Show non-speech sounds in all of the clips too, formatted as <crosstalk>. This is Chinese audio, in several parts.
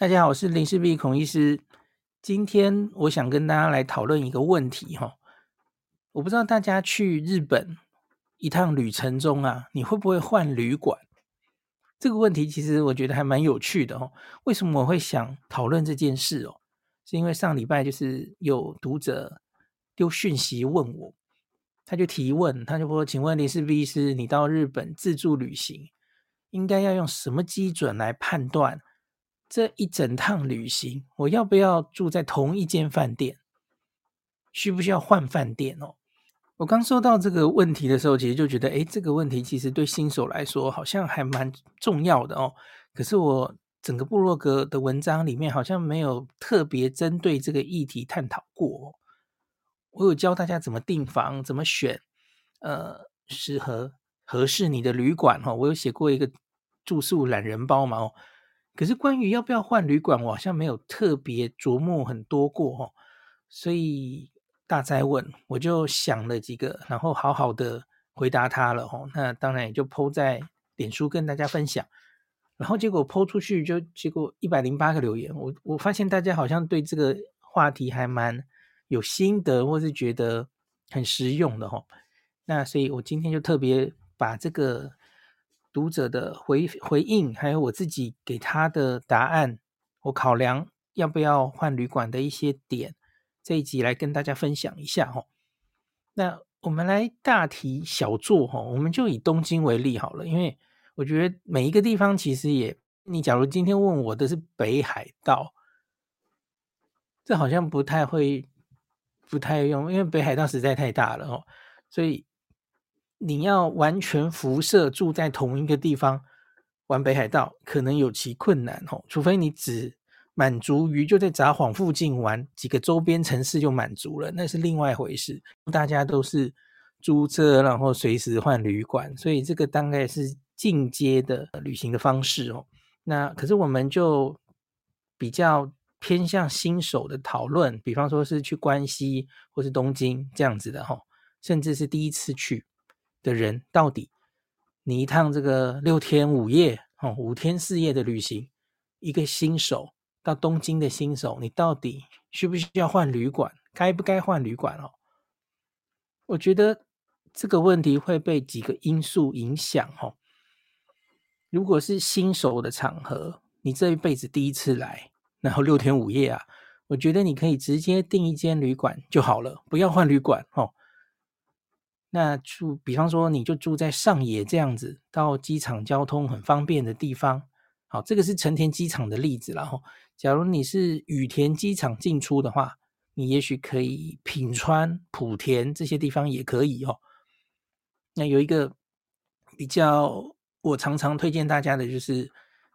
大家好，我是林氏璧孔医师。今天我想跟大家来讨论一个问题哈，我不知道大家去日本一趟旅程中啊，你会不会换旅馆？这个问题其实我觉得还蛮有趣的哦。为什么我会想讨论这件事哦？是因为上礼拜就是有读者丢讯息问我，他就提问，他就说：“请问林氏璧医师，你到日本自助旅行，应该要用什么基准来判断？”这一整趟旅行，我要不要住在同一间饭店？需不需要换饭店哦？我刚收到这个问题的时候，其实就觉得，诶，这个问题其实对新手来说好像还蛮重要的哦。可是我整个部落格的文章里面好像没有特别针对这个议题探讨过。我有教大家怎么订房，怎么选，呃，适合合适你的旅馆哈。我有写过一个住宿懒人包嘛哦。可是关于要不要换旅馆，我好像没有特别琢磨很多过哦，所以大哉问，我就想了几个，然后好好的回答他了哦。那当然也就 po 在脸书跟大家分享，然后结果 po 出去就结果一百零八个留言，我我发现大家好像对这个话题还蛮有心得，或是觉得很实用的哦。那所以我今天就特别把这个。读者的回回应，还有我自己给他的答案，我考量要不要换旅馆的一些点，这一集来跟大家分享一下哈。那我们来大题小做哈，我们就以东京为例好了，因为我觉得每一个地方其实也，你假如今天问我的是北海道，这好像不太会，不太用，因为北海道实在太大了哦，所以。你要完全辐射住在同一个地方玩北海道，可能有其困难哦。除非你只满足于就在札幌附近玩几个周边城市就满足了，那是另外一回事。大家都是租车，然后随时换旅馆，所以这个大概是进阶的旅行的方式哦。那可是我们就比较偏向新手的讨论，比方说是去关西或是东京这样子的哈，甚至是第一次去。的人到底，你一趟这个六天五夜哦，五天四夜的旅行，一个新手到东京的新手，你到底需不需要换旅馆？该不该换旅馆哦？我觉得这个问题会被几个因素影响哦。如果是新手的场合，你这一辈子第一次来，然后六天五夜啊，我觉得你可以直接订一间旅馆就好了，不要换旅馆哦。那住，比方说，你就住在上野这样子，到机场交通很方便的地方。好，这个是成田机场的例子。然后，假如你是羽田机场进出的话，你也许可以品川、莆田这些地方也可以哦。那有一个比较，我常常推荐大家的就是，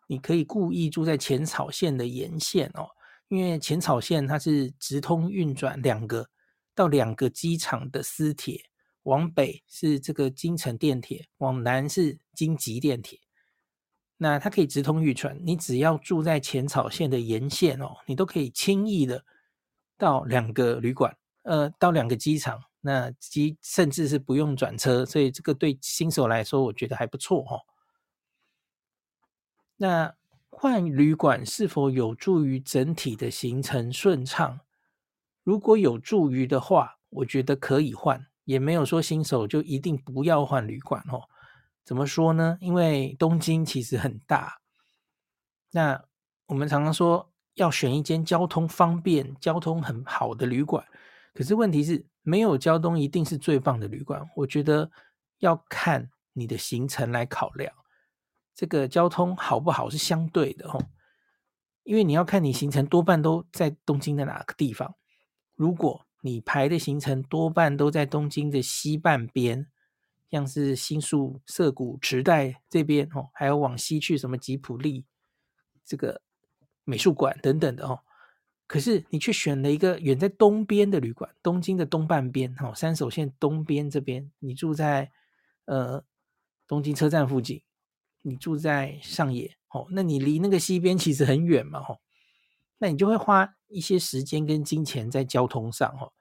你可以故意住在浅草线的沿线哦，因为浅草线它是直通运转两个到两个机场的私铁。往北是这个京成电铁，往南是京急电铁。那它可以直通玉川，你只要住在浅草线的沿线哦，你都可以轻易的到两个旅馆，呃，到两个机场，那机甚至是不用转车，所以这个对新手来说，我觉得还不错哦。那换旅馆是否有助于整体的行程顺畅？如果有助于的话，我觉得可以换，也没有说新手就一定不要换旅馆哦。怎么说呢？因为东京其实很大，那我们常常说要选一间交通方便、交通很好的旅馆，可是问题是没有交通一定是最棒的旅馆。我觉得要看你的行程来考量。这个交通好不好是相对的哦，因为你要看你行程多半都在东京的哪个地方。如果你排的行程多半都在东京的西半边，像是新宿、涩谷、池袋这边哦，还有往西去什么吉普力、这个美术馆等等的哦，可是你却选了一个远在东边的旅馆，东京的东半边哦，山手线东边这边，你住在呃东京车站附近。你住在上野哦，那你离那个西边其实很远嘛吼，那你就会花一些时间跟金钱在交通上哦。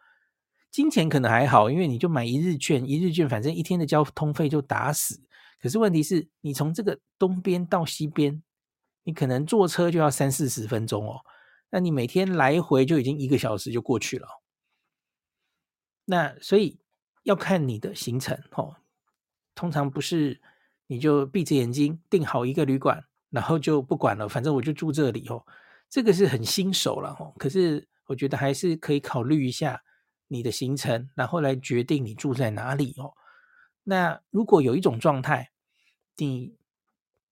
金钱可能还好，因为你就买一日券，一日券反正一天的交通费就打死。可是问题是你从这个东边到西边，你可能坐车就要三四十分钟哦，那你每天来回就已经一个小时就过去了。那所以要看你的行程哦，通常不是。你就闭着眼睛订好一个旅馆，然后就不管了，反正我就住这里哦。这个是很新手了哦，可是我觉得还是可以考虑一下你的行程，然后来决定你住在哪里哦。那如果有一种状态，你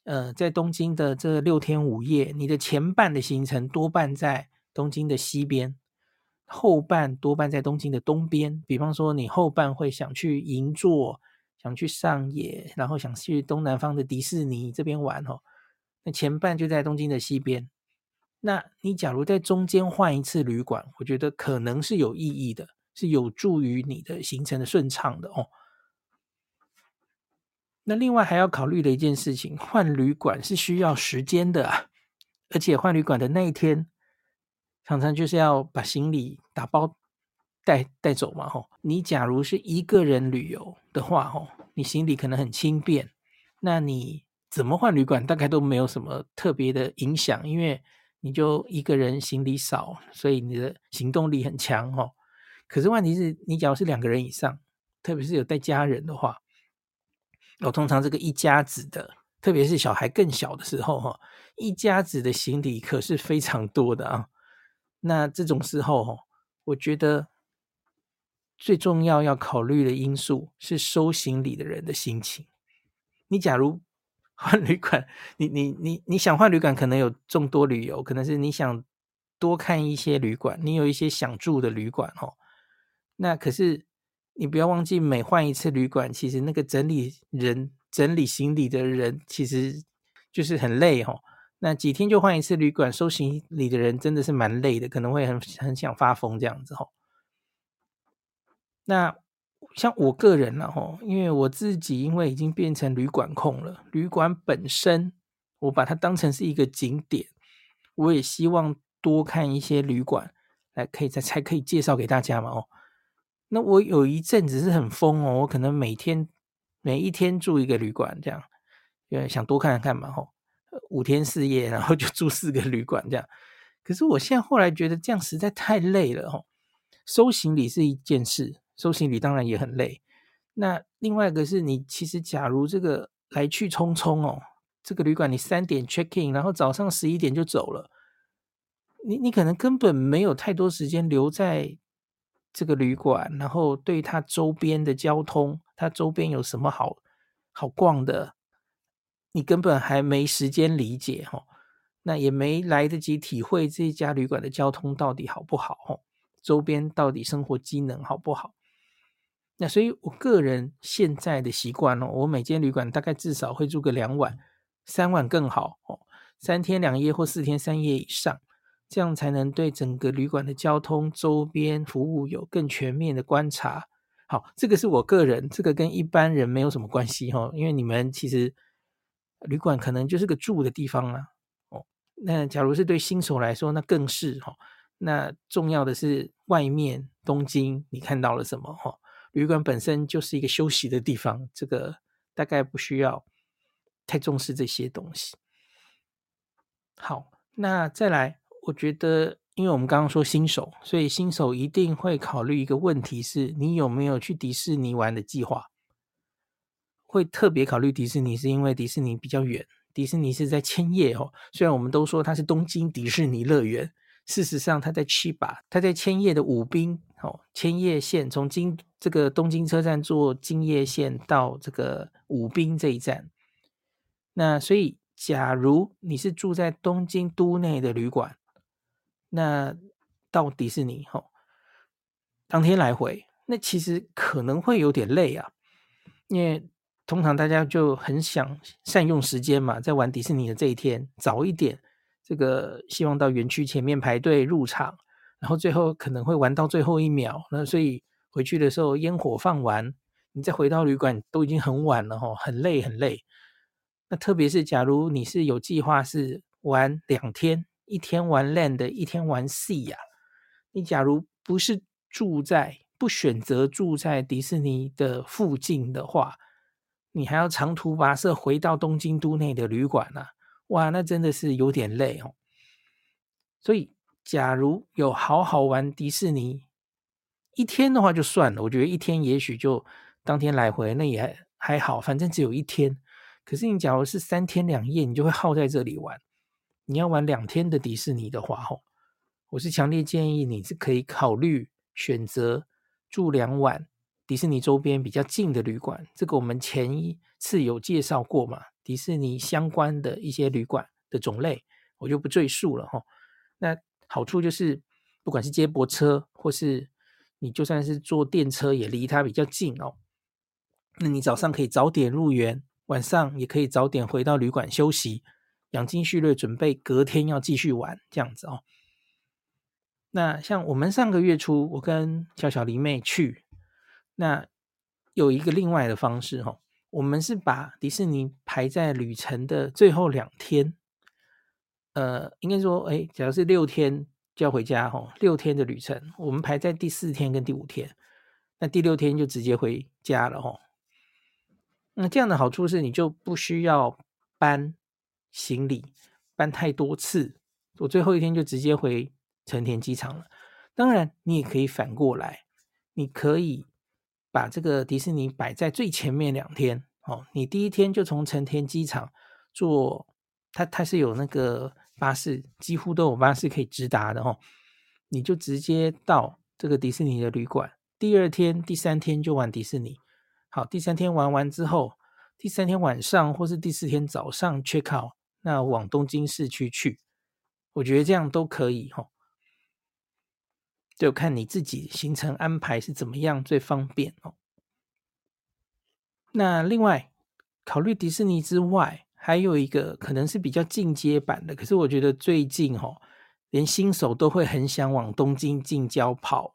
呃在东京的这六天五夜，你的前半的行程多半在东京的西边，后半多半在东京的东边。比方说，你后半会想去银座。想去上野，然后想去东南方的迪士尼这边玩哦。那前半就在东京的西边。那你假如在中间换一次旅馆，我觉得可能是有意义的，是有助于你的行程的顺畅的哦。那另外还要考虑的一件事情，换旅馆是需要时间的啊，而且换旅馆的那一天，常常就是要把行李打包。带带走嘛，吼！你假如是一个人旅游的话，吼，你行李可能很轻便，那你怎么换旅馆大概都没有什么特别的影响，因为你就一个人行李少，所以你的行动力很强，吼。可是问题是你假如是两个人以上，特别是有带家人的话，我通常这个一家子的，特别是小孩更小的时候，哈，一家子的行李可是非常多的啊。那这种时候，哈，我觉得。最重要要考虑的因素是收行李的人的心情。你假如 <laughs> 换旅馆，你你你你想换旅馆，可能有众多理由，可能是你想多看一些旅馆，你有一些想住的旅馆哦。那可是你不要忘记，每换一次旅馆，其实那个整理人整理行李的人，其实就是很累哦。那几天就换一次旅馆，收行李的人真的是蛮累的，可能会很很想发疯这样子哦。那像我个人呢，吼，因为我自己因为已经变成旅馆控了，旅馆本身我把它当成是一个景点，我也希望多看一些旅馆，来可以再才可以介绍给大家嘛，哦。那我有一阵子是很疯哦，我可能每天每一天住一个旅馆这样，因为想多看看嘛，吼，五天四夜，然后就住四个旅馆这样。可是我现在后来觉得这样实在太累了，吼，收行李是一件事。收行李当然也很累，那另外一个是你其实假如这个来去匆匆哦，这个旅馆你三点 check in，然后早上十一点就走了，你你可能根本没有太多时间留在这个旅馆，然后对它周边的交通，它周边有什么好好逛的，你根本还没时间理解哈，那也没来得及体会这家旅馆的交通到底好不好哈，周边到底生活机能好不好。那所以，我个人现在的习惯哦，我每间旅馆大概至少会住个两晚、三晚更好哦，三天两夜或四天三夜以上，这样才能对整个旅馆的交通、周边服务有更全面的观察。好，这个是我个人，这个跟一般人没有什么关系哈，因为你们其实旅馆可能就是个住的地方啊。哦，那假如是对新手来说，那更是哈。那重要的是外面东京你看到了什么？哈，旅馆本身就是一个休息的地方，这个大概不需要太重视这些东西。好，那再来，我觉得，因为我们刚刚说新手，所以新手一定会考虑一个问题是：你有没有去迪士尼玩的计划？会特别考虑迪士尼，是因为迪士尼比较远。迪士尼是在千叶哦，虽然我们都说它是东京迪士尼乐园，事实上它在千叶，它在千叶的武滨哦，千叶县从京这个东京车站坐京叶线到这个武滨这一站。那所以，假如你是住在东京都内的旅馆，那到迪士尼哦，当天来回，那其实可能会有点累啊，因为。通常大家就很想善用时间嘛，在玩迪士尼的这一天早一点，这个希望到园区前面排队入场，然后最后可能会玩到最后一秒，那所以回去的时候烟火放完，你再回到旅馆都已经很晚了哈，很累很累。那特别是假如你是有计划是玩两天，一天玩 Land，一天玩 Sea 呀，你假如不是住在不选择住在迪士尼的附近的话。你还要长途跋涉回到东京都内的旅馆啊，哇，那真的是有点累哦。所以，假如有好好玩迪士尼一天的话就算了，我觉得一天也许就当天来回，那也还好，反正只有一天。可是你假如是三天两夜，你就会耗在这里玩。你要玩两天的迪士尼的话，吼，我是强烈建议你是可以考虑选择住两晚。迪士尼周边比较近的旅馆，这个我们前一次有介绍过嘛？迪士尼相关的一些旅馆的种类，我就不赘述了哈。那好处就是，不管是接驳车，或是你就算是坐电车，也离它比较近哦。那你早上可以早点入园，晚上也可以早点回到旅馆休息，养精蓄锐，准备隔天要继续玩这样子哦。那像我们上个月初，我跟小小狸妹去。那有一个另外的方式哦，我们是把迪士尼排在旅程的最后两天，呃，应该说，哎，假如是六天就要回家哦，六天的旅程，我们排在第四天跟第五天，那第六天就直接回家了哦。那这样的好处是，你就不需要搬行李搬太多次，我最后一天就直接回成田机场了。当然，你也可以反过来，你可以。把这个迪士尼摆在最前面两天哦，你第一天就从成田机场坐，它它是有那个巴士，几乎都有巴士可以直达的哦，你就直接到这个迪士尼的旅馆，第二天、第三天就玩迪士尼。好，第三天玩完之后，第三天晚上或是第四天早上 check out，那往东京市区去，我觉得这样都可以哦。就看你自己行程安排是怎么样最方便哦。那另外考虑迪士尼之外，还有一个可能是比较进阶版的，可是我觉得最近哦，连新手都会很想往东京近郊跑，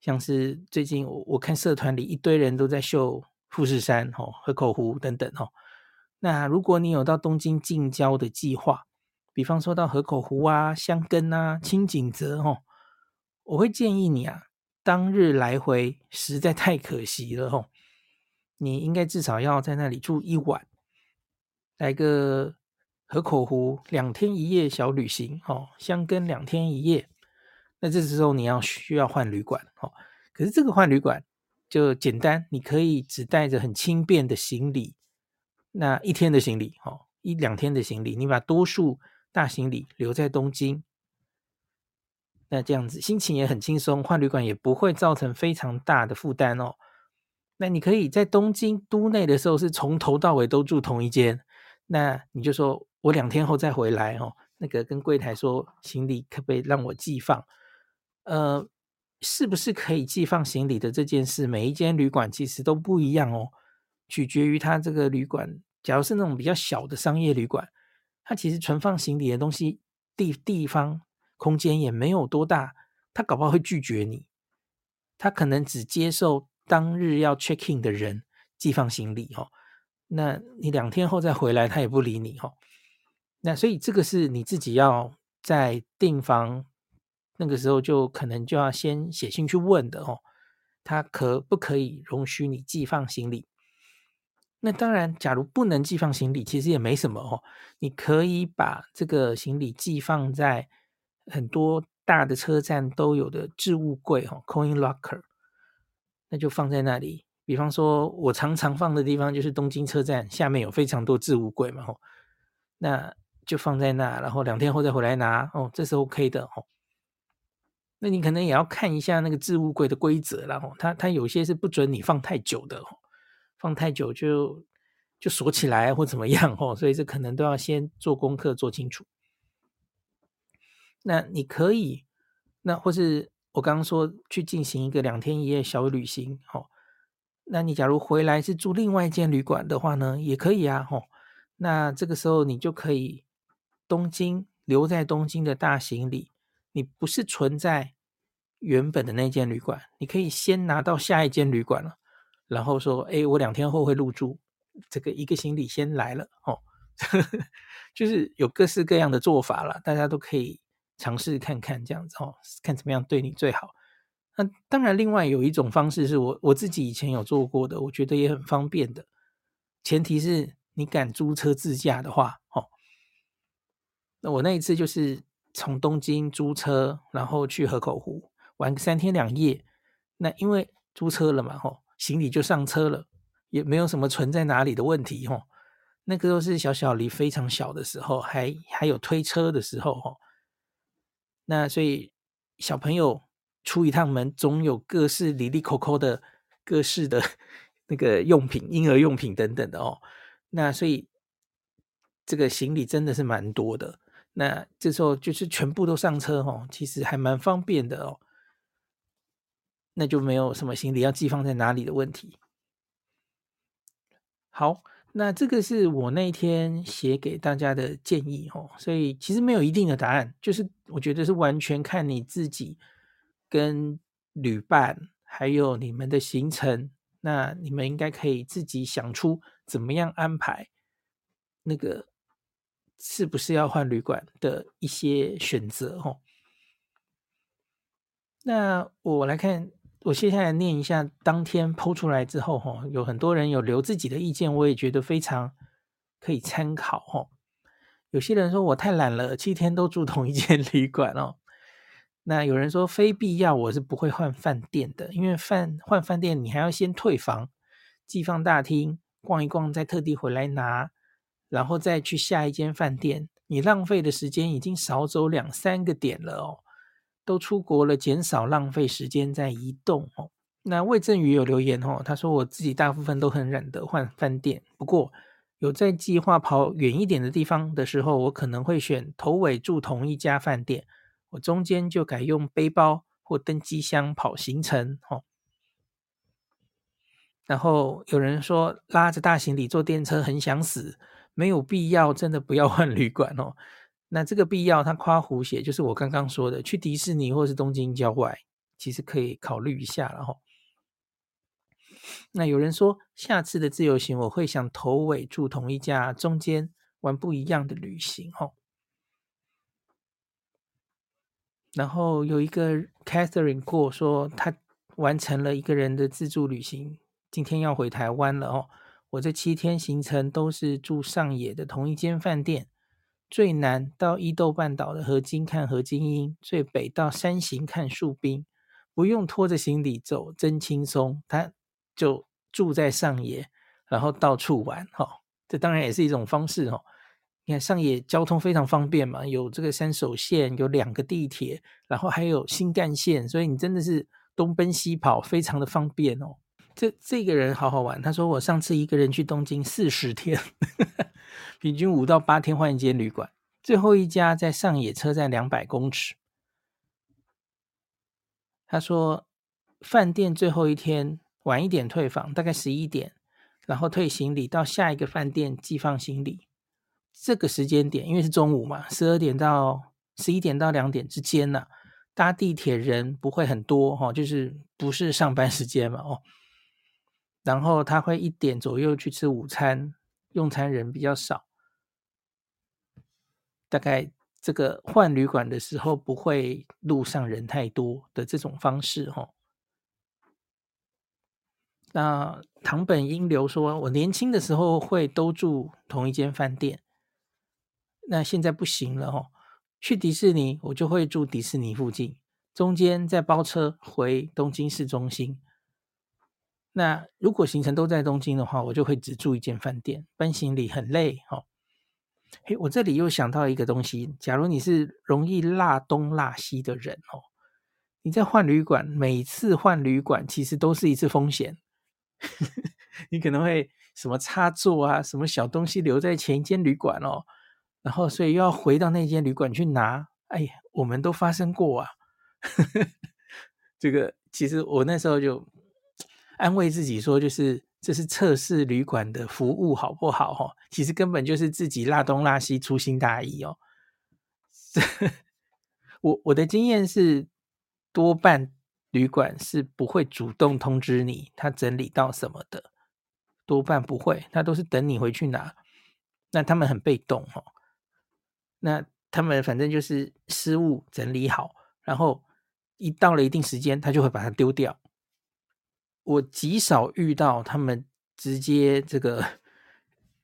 像是最近我我看社团里一堆人都在秀富士山哦、河口湖等等哦。那如果你有到东京近郊的计划，比方说到河口湖啊、箱根啊、轻井泽哦。我会建议你啊，当日来回实在太可惜了吼，你应该至少要在那里住一晚，来个河口湖两天一夜小旅行哦，箱根两天一夜。那这时候你要需要换旅馆哦，可是这个换旅馆就简单，你可以只带着很轻便的行李，那一天的行李哦，一两天的行李，你把多数大行李留在东京。那这样子心情也很轻松，换旅馆也不会造成非常大的负担哦。那你可以在东京都内的时候是从头到尾都住同一间，那你就说我两天后再回来哦。那个跟柜台说行李可不可以让我寄放？呃，是不是可以寄放行李的这件事，每一间旅馆其实都不一样哦，取决于他这个旅馆。假如是那种比较小的商业旅馆，它其实存放行李的东西地地方。空间也没有多大，他搞不好会拒绝你，他可能只接受当日要 check in 的人寄放行李哦。那你两天后再回来，他也不理你哦。那所以这个是你自己要在订房那个时候就可能就要先写信去问的哦，他可不可以容许你寄放行李？那当然，假如不能寄放行李，其实也没什么哦，你可以把这个行李寄放在很多大的车站都有的置物柜哦，coin locker，那就放在那里。比方说，我常常放的地方就是东京车站下面有非常多置物柜嘛，吼，那就放在那，然后两天后再回来拿，哦，这是 OK 的，吼。那你可能也要看一下那个置物柜的规则，然后它它有些是不准你放太久的，放太久就就锁起来或怎么样，吼，所以这可能都要先做功课做清楚。那你可以，那或是我刚刚说去进行一个两天一夜小旅行，吼。那你假如回来是住另外一间旅馆的话呢，也可以啊，吼。那这个时候你就可以东京留在东京的大行李，你不是存在原本的那间旅馆，你可以先拿到下一间旅馆了，然后说，哎，我两天后会入住，这个一个行李先来了，哦，<laughs> 就是有各式各样的做法了，大家都可以尝试看看这样子，哦，看怎么样对你最好。那当然，另外有一种方式是我我自己以前有做过的，我觉得也很方便的。前提是你敢租车自驾的话，哦。那我那一次就是从东京租车，然后去河口湖玩三天两夜。那因为租车了嘛，吼，行李就上车了，也没有什么存在哪里的问题，吼。那个都是小小离非常小的时候，还还有推车的时候，吼。那所以小朋友。出一趟门，总有各式哩哩抠抠的各式的那个用品，婴儿用品等等的哦。那所以这个行李真的是蛮多的。那这时候就是全部都上车哦，其实还蛮方便的哦。那就没有什么行李要寄放在哪里的问题。好，那这个是我那天写给大家的建议哦。所以其实没有一定的答案，就是我觉得是完全看你自己。跟旅伴还有你们的行程，那你们应该可以自己想出怎么样安排，那个是不是要换旅馆的一些选择哦。那我来看，我接下来念一下当天 PO 出来之后，哈，有很多人有留自己的意见，我也觉得非常可以参考哦。有些人说我太懒了，七天都住同一间旅馆哦。那有人说非必要，我是不会换饭店的，因为饭换饭店你还要先退房，寄放大厅逛一逛，再特地回来拿，然后再去下一间饭店，你浪费的时间已经少走两三个点了哦。都出国了，减少浪费时间在移动哦。那魏正宇有留言哦，他说我自己大部分都很懒得换饭店，不过有在计划跑远一点的地方的时候，我可能会选头尾住同一家饭店。我中间就改用背包或登机箱跑行程，哦。然后有人说拉着大行李坐电车很想死，没有必要，真的不要换旅馆哦。那这个必要，他夸胡写，就是我刚刚说的，去迪士尼或是东京郊外，其实可以考虑一下了哈。那有人说下次的自由行，我会想头尾住同一家，中间玩不一样的旅行，哦。然后有一个 Catherine 过说，他完成了一个人的自助旅行，今天要回台湾了哦。我这七天行程都是住上野的同一间饭店，最南到伊豆半岛的河津看河津樱，最北到山形看树冰，不用拖着行李走，真轻松。他就住在上野，然后到处玩哈、哦，这当然也是一种方式哦。你看上野交通非常方便嘛，有这个山手线，有两个地铁，然后还有新干线，所以你真的是东奔西跑，非常的方便哦。这这个人好好玩，他说我上次一个人去东京四十天，<laughs> 平均五到八天换一间旅馆，最后一家在上野车站两百公尺。他说饭店最后一天晚一点退房，大概十一点，然后退行李到下一个饭店寄放行李。这个时间点，因为是中午嘛，十二点到十一点到两点之间呢，搭地铁人不会很多哈，就是不是上班时间嘛哦。然后他会一点左右去吃午餐，用餐人比较少，大概这个换旅馆的时候不会路上人太多的这种方式哦。那唐本英流说，我年轻的时候会都住同一间饭店，那现在不行了哦。去迪士尼我就会住迪士尼附近，中间再包车回东京市中心。那如果行程都在东京的话，我就会只住一间饭店，搬行李很累哦。嘿，我这里又想到一个东西，假如你是容易落东落西的人哦，你在换旅馆，每次换旅馆其实都是一次风险。<laughs> 你可能会什么插座啊，什么小东西留在前一间旅馆哦，然后所以又要回到那间旅馆去拿。哎呀，我们都发生过啊。<laughs> 这个其实我那时候就安慰自己说，就是这是测试旅馆的服务好不好哈。其实根本就是自己拉东拉西，粗心大意哦。<laughs> 我我的经验是多半。旅馆是不会主动通知你他整理到什么的，多半不会，他都是等你回去拿。那他们很被动哦，那他们反正就是失误整理好，然后一到了一定时间，他就会把它丢掉。我极少遇到他们直接这个，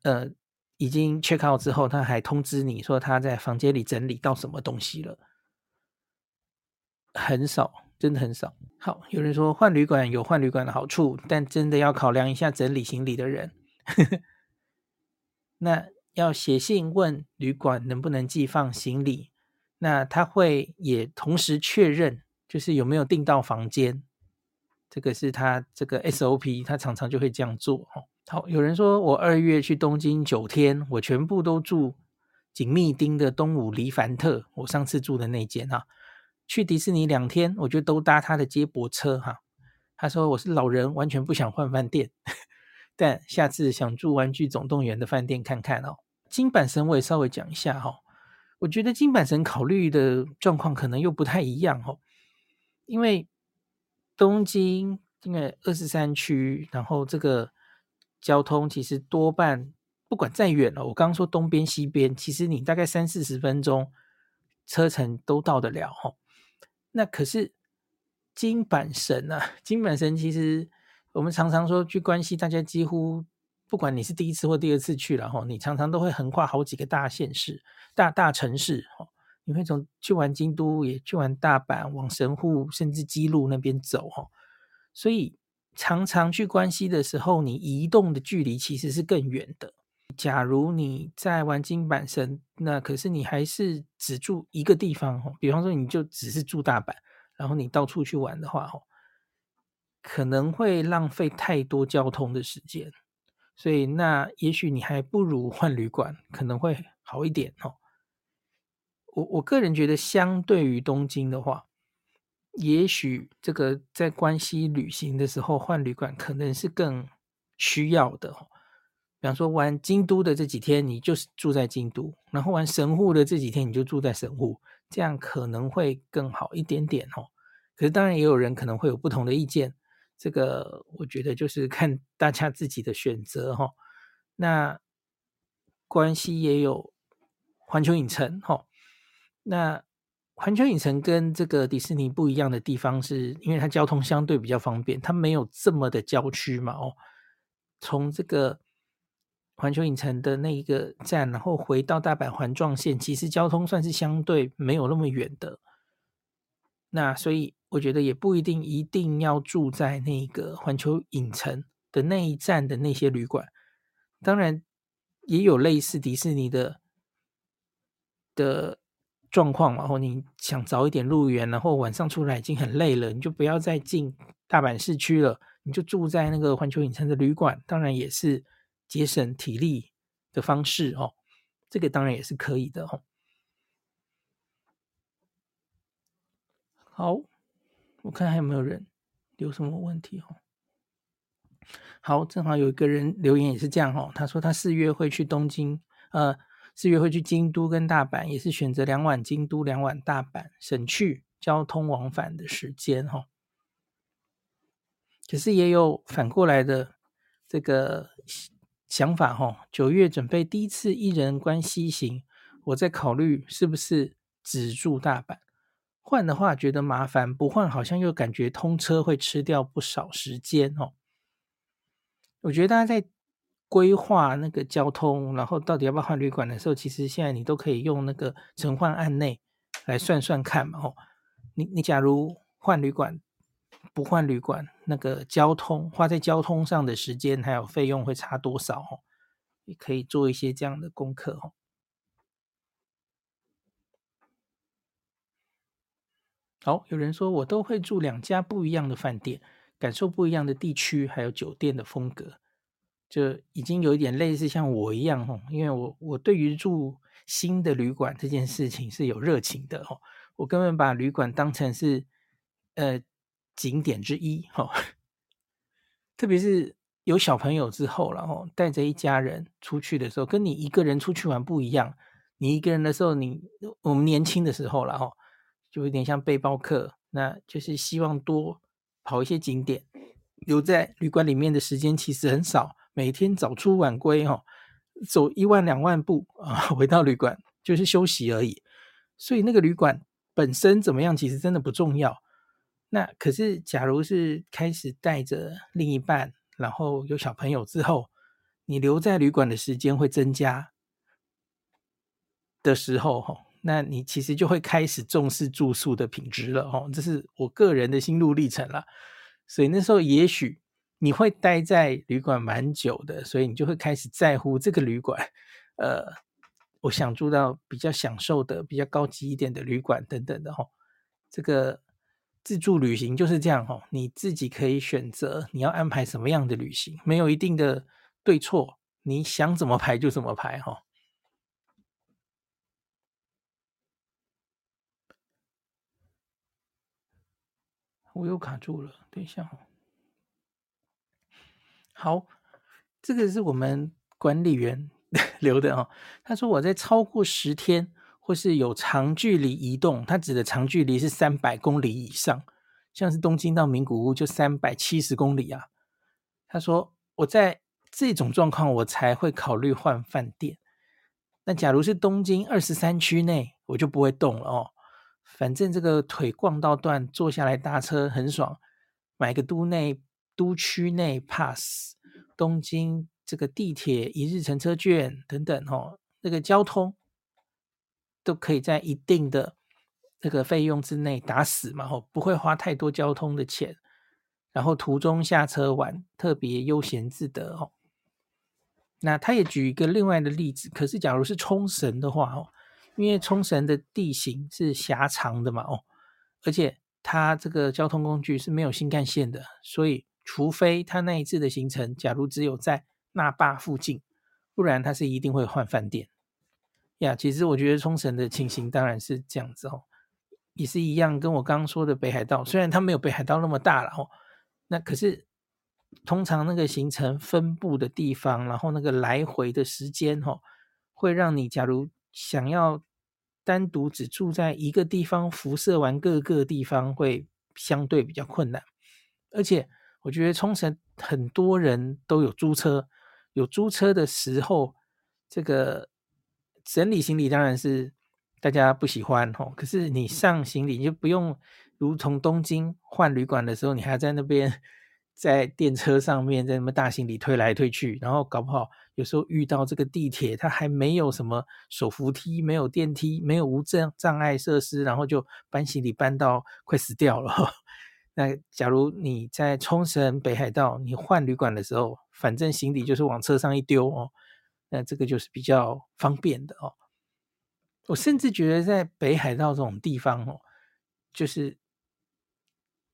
呃，已经 check out 之后，他还通知你说他在房间里整理到什么东西了，很少。真的很少。好，有人说换旅馆有换旅馆的好处，但真的要考量一下整理行李的人。<laughs> 那要写信问旅馆能不能寄放行李，那他会也同时确认，就是有没有订到房间。这个是他这个 SOP，他常常就会这样做。好，有人说我二月去东京九天，我全部都住锦密町的东武梨凡特，我上次住的那间啊。去迪士尼两天，我就都搭他的接驳车哈。他说我是老人，完全不想换饭店，<laughs> 但下次想住玩具总动员的饭店看看哦。金阪神我也稍微讲一下哈。我觉得金阪神考虑的状况可能又不太一样哦，因为东京因为二十三区，然后这个交通其实多半不管再远了，我刚刚说东边西边，其实你大概三四十分钟车程都到得了哈。那可是金板神啊，金板神其实我们常常说去关西，大家几乎不管你是第一次或第二次去了哈，你常常都会横跨好几个大县市、大大城市哈。你会从去完京都，也去完大阪，往神户甚至姬路那边走哈。所以常常去关西的时候，你移动的距离其实是更远的。假如你在玩京阪神，那可是你还是只住一个地方哦。比方说，你就只是住大阪，然后你到处去玩的话，哦，可能会浪费太多交通的时间。所以，那也许你还不如换旅馆，可能会好一点哦。我我个人觉得，相对于东京的话，也许这个在关西旅行的时候换旅馆，可能是更需要的。比方说玩京都的这几天，你就是住在京都；然后玩神户的这几天，你就住在神户，这样可能会更好一点点哦。可是当然也有人可能会有不同的意见，这个我觉得就是 <laughs> 看大家自己的选择哈。那关西也有环球影城哈，那环球影城跟这个迪士尼不一样的地方是，因为它交通相对比较方便，它没有这么的郊区嘛哦，从这个。环球影城的那一个站，然后回到大阪环状线，其实交通算是相对没有那么远的。那所以我觉得也不一定一定要住在那个环球影城的那一站的那些旅馆。当然也有类似迪士尼的的状况，然后你想早一点入园，然后晚上出来已经很累了，你就不要再进大阪市区了，你就住在那个环球影城的旅馆。当然也是。节省体力的方式哦，这个当然也是可以的哦。好，我看还有没有人有什么问题哦。好，正好有一个人留言也是这样哦，他说他四月会去东京，呃，四月会去京都跟大阪，也是选择两晚京都，两晚大阪，省去交通往返的时间哦。可是也有反过来的这个。想法哈，九月准备第一次一人关西行，我在考虑是不是只住大阪。换的话觉得麻烦，不换好像又感觉通车会吃掉不少时间哦。我觉得大家在规划那个交通，然后到底要不要换旅馆的时候，其实现在你都可以用那个承换案内来算算看嘛。哦，你你假如换旅馆不换旅馆，那个交通花在交通上的时间还有费用会差多少？哦，你可以做一些这样的功课哦。好，有人说我都会住两家不一样的饭店，感受不一样的地区，还有酒店的风格，就已经有一点类似像我一样哦。因为我我对于住新的旅馆这件事情是有热情的哦，我根本把旅馆当成是呃景点之一哈。<laughs> 特别是有小朋友之后，然后带着一家人出去的时候，跟你一个人出去玩不一样。你一个人的时候，你我们年轻的时候了哈。就有点像背包客，那就是希望多跑一些景点，留在旅馆里面的时间其实很少，每天早出晚归哈，走一万两万步 <laughs> 啊，回到旅馆就是休息而已。所以那个旅馆本身怎么样，其实真的不重要。那可是，假如是开始带着另一半，然后有小朋友之后，你留在旅馆的时间会增加的时候，哈。那你其实就会开始重视住宿的品质了哦，这是我个人的心路历程了。所以那时候也许你会待在旅馆蛮久的，所以你就会开始在乎这个旅馆。呃，我想住到比较享受的、比较高级一点的旅馆等等的哈。这个自助旅行就是这样哈，你自己可以选择你要安排什么样的旅行，没有一定的对错，你想怎么排就怎么排哈。我又卡住了，等一下哦。好，这个是我们管理员 <laughs> 留的哦。他说我在超过十天或是有长距离移动，他指的长距离是三百公里以上，像是东京到名古屋就三百七十公里啊。他说我在这种状况我才会考虑换饭店。那假如是东京二十三区内，我就不会动了哦。反正这个腿逛到断，坐下来搭车很爽。买个都内都区内 pass，东京这个地铁一日乘车券等等哦，那个交通都可以在一定的那个费用之内打死嘛，吼，不会花太多交通的钱。然后途中下车玩，特别悠闲自得哦。那他也举一个另外的例子，可是假如是冲绳的话哦。因为冲绳的地形是狭长的嘛，哦，而且它这个交通工具是没有新干线的，所以除非他那一次的行程，假如只有在那霸附近，不然他是一定会换饭店。呀，其实我觉得冲绳的情形当然是这样子哦，也是一样，跟我刚刚说的北海道，虽然它没有北海道那么大了哦，那可是通常那个行程分布的地方，然后那个来回的时间哦，会让你假如。想要单独只住在一个地方，辐射完各个地方会相对比较困难。而且我觉得冲绳很多人都有租车，有租车的时候，这个整理行李当然是大家不喜欢哦。可是你上行李你就不用，如同东京换旅馆的时候，你还在那边。在电车上面，在那么大行李推来推去，然后搞不好有时候遇到这个地铁，它还没有什么手扶梯，没有电梯，没有无障障碍设施，然后就搬行李搬到快死掉了。那假如你在冲绳北海道，你换旅馆的时候，反正行李就是往车上一丢哦，那这个就是比较方便的哦。我甚至觉得在北海道这种地方哦，就是。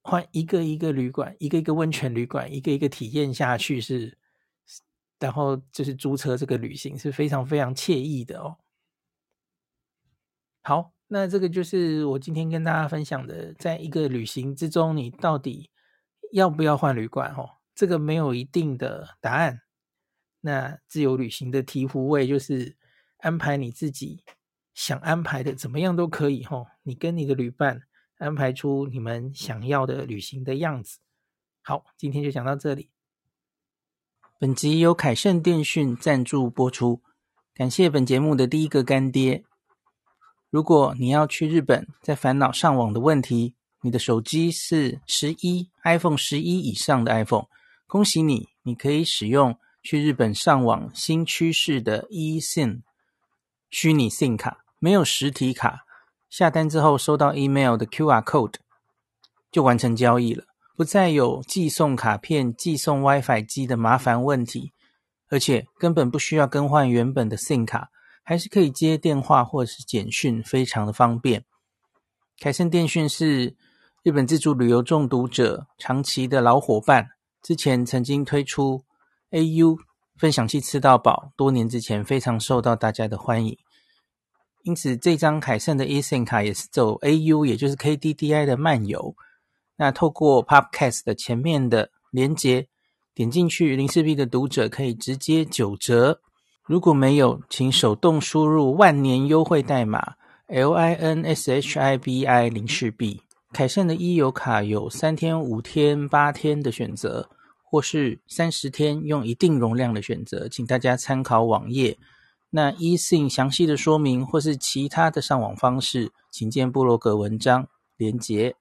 换一个一个旅馆，一个一个温泉旅馆，一个一个体验下去是，然后就是租车这个旅行是非常非常惬意的哦。好，那这个就是我今天跟大家分享的，在一个旅行之中，你到底要不要换旅馆？哦，这个没有一定的答案。那自由旅行的醍醐味就是安排你自己想安排的，怎么样都可以。吼，你跟你的旅伴。安排出你们想要的旅行的样子。好，今天就讲到这里。本集由凯盛电讯赞助播出，感谢本节目的第一个干爹如果你要去日本，在烦恼上网的问题，你的手机是十一 iPhone 十一以上的 iPhone，恭喜你，你可以使用去日本上网新趋势的 eSIM 虚拟 SIM 卡，没有实体卡，下单之后收到 email 的 QR code 就完成交易了，不再有寄送卡片、寄送 WiFi 机的麻烦问题。而且根本不需要更换原本的 SIM 卡，还是可以接电话或者是简讯，非常的方便。凯盛电讯是日本自助旅游中毒者长期的老伙伴，之前曾经推出 AU 分享器吃到饱，多年之前非常受到大家的欢迎。因此，这张凯盛的 eSIM 卡也是走 AU，也就是 KDDI 的漫游。那透过 Podcast 的前面的连接。点进去，林氏璧的读者可以直接九折。如果没有，请手动输入万年优惠代码 L I N S H I B I 零四 B。凯盛的 e 游卡有三天、五天、八天的选择，或是三十天用一定容量的选择，请大家参考网页。那 eSIM 详细的说明或是其他的上网方式，请见部落格文章连结。